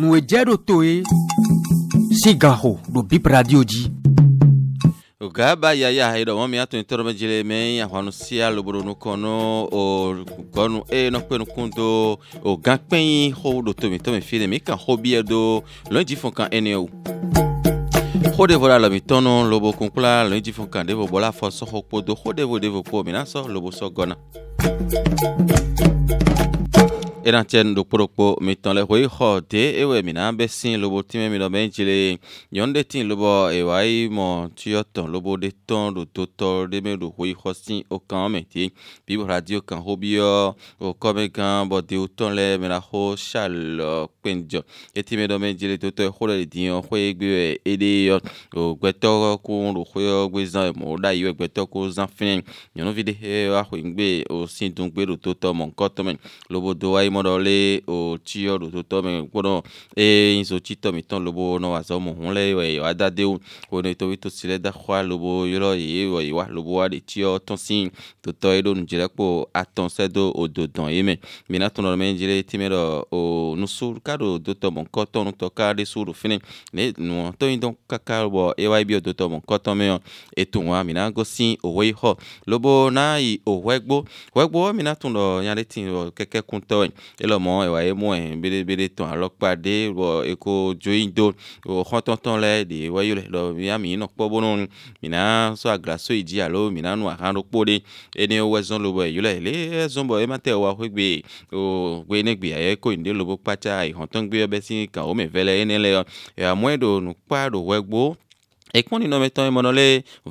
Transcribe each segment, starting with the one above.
nùgbẹ́jẹ́ ɖo to ye sigaho ɖo bip radio dzi. gaba yaya eɖɔ mɔmi ato ne tɔrɔmɛ dzile mɛ ahwanu sia lobolo nu kɔnɔ o gɔnu eye nɔkpe nukun do o gã kpɛyin xɔ ɖo tome tɔmɛ fi ne mi kan xɔ bi yɛ do lɔnji fún kan ene o xɔɖevo la lɔmitɔnu lobo kun kpla lɔnji fún kan ɖevo bɔla afɔ sɔxɔ kpo do xɔɖevo devo kpo mina sɔ lobo sɔ gɔna enatsɛ nuɖokpoɖokpo mitɔn le xoyi xɔ de ewɔ mina be si lobo ti mɛ mi lɔ bɛ ŋtsi le nyɔnu de ti lobo ewa yi mɔ tuyɔtɔn lobo de tɔn do to tɔ de me do xoyi xɔ si o kan mɛ ti bibu radio kan ho bi yɔ o kɔmi gan bɔ de o tɔn lɛ mɛ la xo salɔ kpɛnjɔ eti mɛ lɔ bɛ ŋtsi le to tɔ exo le di yɔ xo ye gbe yɔ ede yɔ o gbɛtɔ ko e, do xo yɔ gbe zan emɔ da yi yɔ gbɛtɔ ko zan fi nyɔnuvi de he wa xo yi gbe o si dun gbe do to tɔ mɔ ŋkɔ tɔmɛ lobo do wa yi mɔ dɔ le o tsi yɔ ɖo tɔ me kpɔ dɔn eye nso tsi tɔ mi tɔn lobo nɔ wa zɔ mo hun lɛ wɔ yewa da de wo wo ne tobi to si lɛ da xɔa lobo yɔrɔ ye wɔ yewa lobo wa de tsi yɔ tɔn si to tɔ ɖo nu dzrɛ kpɔ atɔn sɛ do o do dɔn ye me mina tɔn dɔ me dzi ti me dɔ o nusu ka do do tɔ mɔ kɔ tɔn tɔ ka de so do fini ne nuɔ tɔn yi dɔn kaka bɔ ewa yi bi o do tɔ mɔ kɔ tɔn me yɔ etu wa mina go si owó yi xɔ lobo na yi owó gbó owó gbó mina tɔn nya de ti kɛkɛ kuntɔ yi ele mɔ ewa ye mɔ beɖebeɖe tɔn alo kpa ɖe wɔ eko dzoyin do wò xɔtɔtɔ lɛ ɖe wɔ lɛ lɔ ya mi nɔ kpɔ bonu mina sɔ aglaso yi dzi alo mina nu aha ɖo kpo ɖe ene wɔ zɔn lobo e yi lɛ le zɔn bɔ ema tɛ wɔ aƒe gbe o gbe ne gbea ye ko yi ɖe lobo kpatsa ihɔntɔn e gbe yɔ bɛ si ka wo me ve lɛ ene lɛ yɔ ewa mɔe nukpa ɖo wɔ ekpɔni nɔ metɔ emɔnɔ le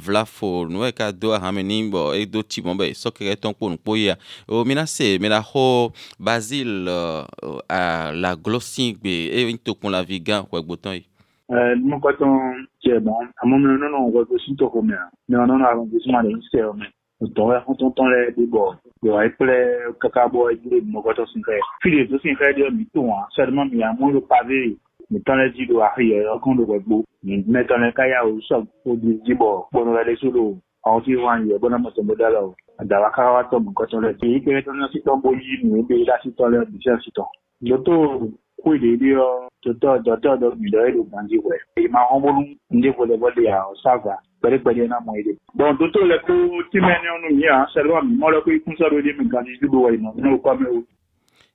vla fo nu yi ka do ahame ni bɔ edo tsi mɔ be sɔke ke tɔn kponu kpo yia o mina se mina xɔ basil a la glosi gbe eye ŋutɔ kun la vi gã wɔ egbotɔ yi. ɛɛ numu kɔtɔn cɛ bɔn amu mi nɔnɔ wɔ ko sun tɔ ko mɛ mɛ o nɔnɔ awɔ gbésùmá de n sɛ o mɛ o tɔ ya kɔtɔn tɔn lɛ bi bɔ yɔrɔ yi kple kaka bɔ edile numu kɔtɔn sun kɛ fi de to sun kɛ de mi to wa mitɔnɛ dzi do ahi yɔ ɔkɔn do gbɛgbo mitɔnɛ kaya o sɔ odi dzibɔ kpɔnɔ la de so do àwọn tí wọn yẹ bọnà mọtòmọdà lọ àdàwà káwá tọ nǹkan tó lẹ. èyí kéré tó ní sítọ bóyí nù ébè lásìtọ lẹ bìsẹ sítọ. lótó kó èdè bí ọ tòtọ dọtọ dọ gbìdọ èdè gbàǹdì wẹ. èyí máa hàn bọ́lú ndé bọ́lẹ̀ bọ́lẹ̀ àwọn sáfà pẹ̀lẹ́pẹ̀lẹ́ náà mọ èdè. bọ́n tó tó lẹ kó tímẹ́ni ọ̀nù yìí à ń sẹ́lọ̀ mi mọ́lẹ́ pé kúnsọ́dọ̀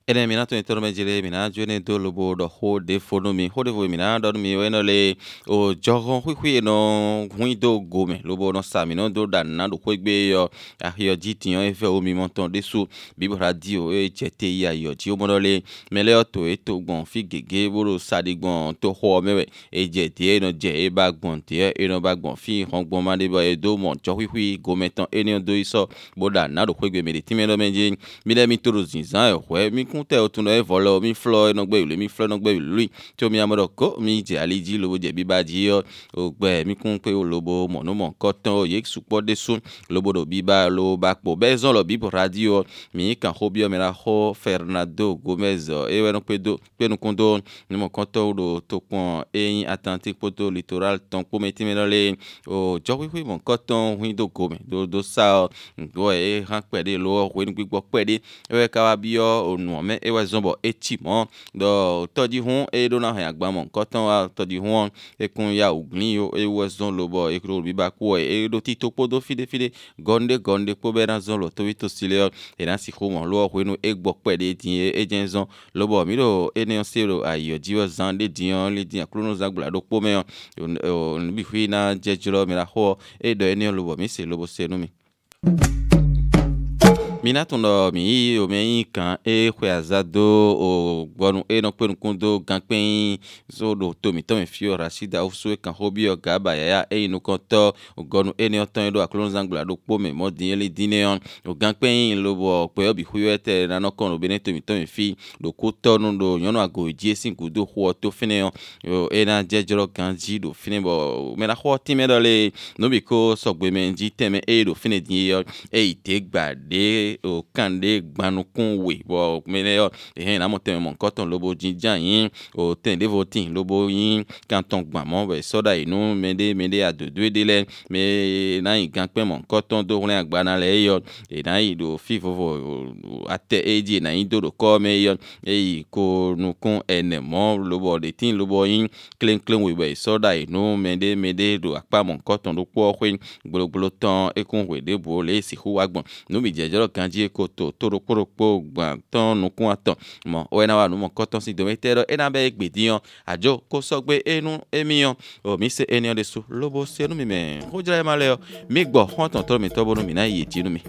ene mina to itoro me jile mina jo ne do lobo do ho de fono mi ho de vo mina do mi we no le o jogo hu hu no hu do go me lobo no sa mi no do da na do ko gbe yo a yo jiti yo efe o mi mo ton de su bibo radio e jete ya yo ti o mo le me le to e to fi gege bo ro sa to ho me we e jete e e ba gbon te e no ba gbon fi hon gbon ma de bo e do mo jo hu hu te o tunɔ evɔ le o mi flɔ enɔgbe wuli mi flɔ enɔgbe wuli tso mi ame ko mi dze ali dzi lobo dze biba dzi yɔ o gbe mi kun pe o lobo mɔnumɔ kɔtɔn o ye sukpɔ de sun lobo do biba lobo ba kpo bɛ zɔn lɔ bibo radio mi kan xo bi mi la xo fernando gomez ewɛ no kpedo kpenukundo numɔkɔtɔn do to kpɔn eyin atlantique poto littoral tɔn kpome ti mi lɔ le o jɔkpekpe mɔkɔtɔn hui do gome do do sa o ŋgɔ ye hã kpɛ de lo o hui nugbɛgbɔ kpɛ de ewɛ kaba bi yɔ o nuɔ mɛ ewa zɔn bɔ etsi mɔ dɔ tɔdzi hɔn eye ɖo na hɛn agbamɔ kɔtɔn wa tɔdzi hɔn ekun ya ogli yo eye wɔ zɔn lobɔ ekuro bi ba kó eye ɖo ti to kpodo fiɖefiɖe gɔnde gɔnde kpo bɛ na zɔn lo tobi to si le yɔ yina e si xɔmɔ lɔ hoe nu egbɔ kpɛ ɖe di ye edze zɔn lobɔ mi ɖo ene se ɖo ayɔ dzi yɔ zan ɖe di yɔ li di yɔ klonu zan gbla ɖo kpo mɛ yɔ nubi hui na dzedzrɔ mi la xɔ eye dɔ ene lobɔ mi se lobo se nu mi mina tun dɔ mi yi o mi yi kan eye xɔ aza do o gbɔnu eye nɔ kpe nukun do gan kpɛɛ so do tomi tɔmi fi o rasida osu ekan hobi gaba yaya eye nukɔtɔ o gbɔnu eye ne yɔtɔn yi do akolon zangbla do kpo mɛ mɔdi ele di yɔn o gan kpɛɛ lobo kpɛyɔ bi hu yɔ nanɔ kɔn o be ne fi do ko nu do nyɔnu ago dzi esi gu do xɔ to fi ne yɔn o eye na jɛ gan dzi do fi ne bɔ mɛ na xɔ ti mɛ dɔ le nobi ko sɔgbeme dzi tɛmɛ o kan de gbanukun we bɔ mele yɔ ehe namɔ tɛmɛ mɔ nkɔtɔn lobo jinjan yin o tɛn de votin lobo yin kantɔn gbamɔ bɛ sɔda inu mede mede adodoe de lɛ me na yi gan kpɛmɔ nkɔtɔn do wlɛ agbana lɛ eyɔ ena yi do fi vovo atɛ edi ena yi do do kɔ me eyɔ eyi ko nukun ɛnɛmɔ lobo detin lobo yin klenklen we bɛ sɔda inu mede mede do akpa mɔ nkɔtɔn do kpɔ xɔe gbologbolo tɔn ekun we de bo le esi xo wa gbɔn nubi dzedzɔ gã dzi ko to toɖokpoɖokpo gbãtɔ nukun atɔ mɔ wɔyɛ na wa numɔ kɔtɔ si dome te ɖɔ ena be gbedi yɔ adzo ko sɔgbe enu emi yɔ o mi se eniyan de so lobo se nu mi mɛ ko dzra yɛ ma lɛ yɔ mi gbɔ xɔtɔn tɔrɔ mi tɔ bo nu mi na yi eti nu mi.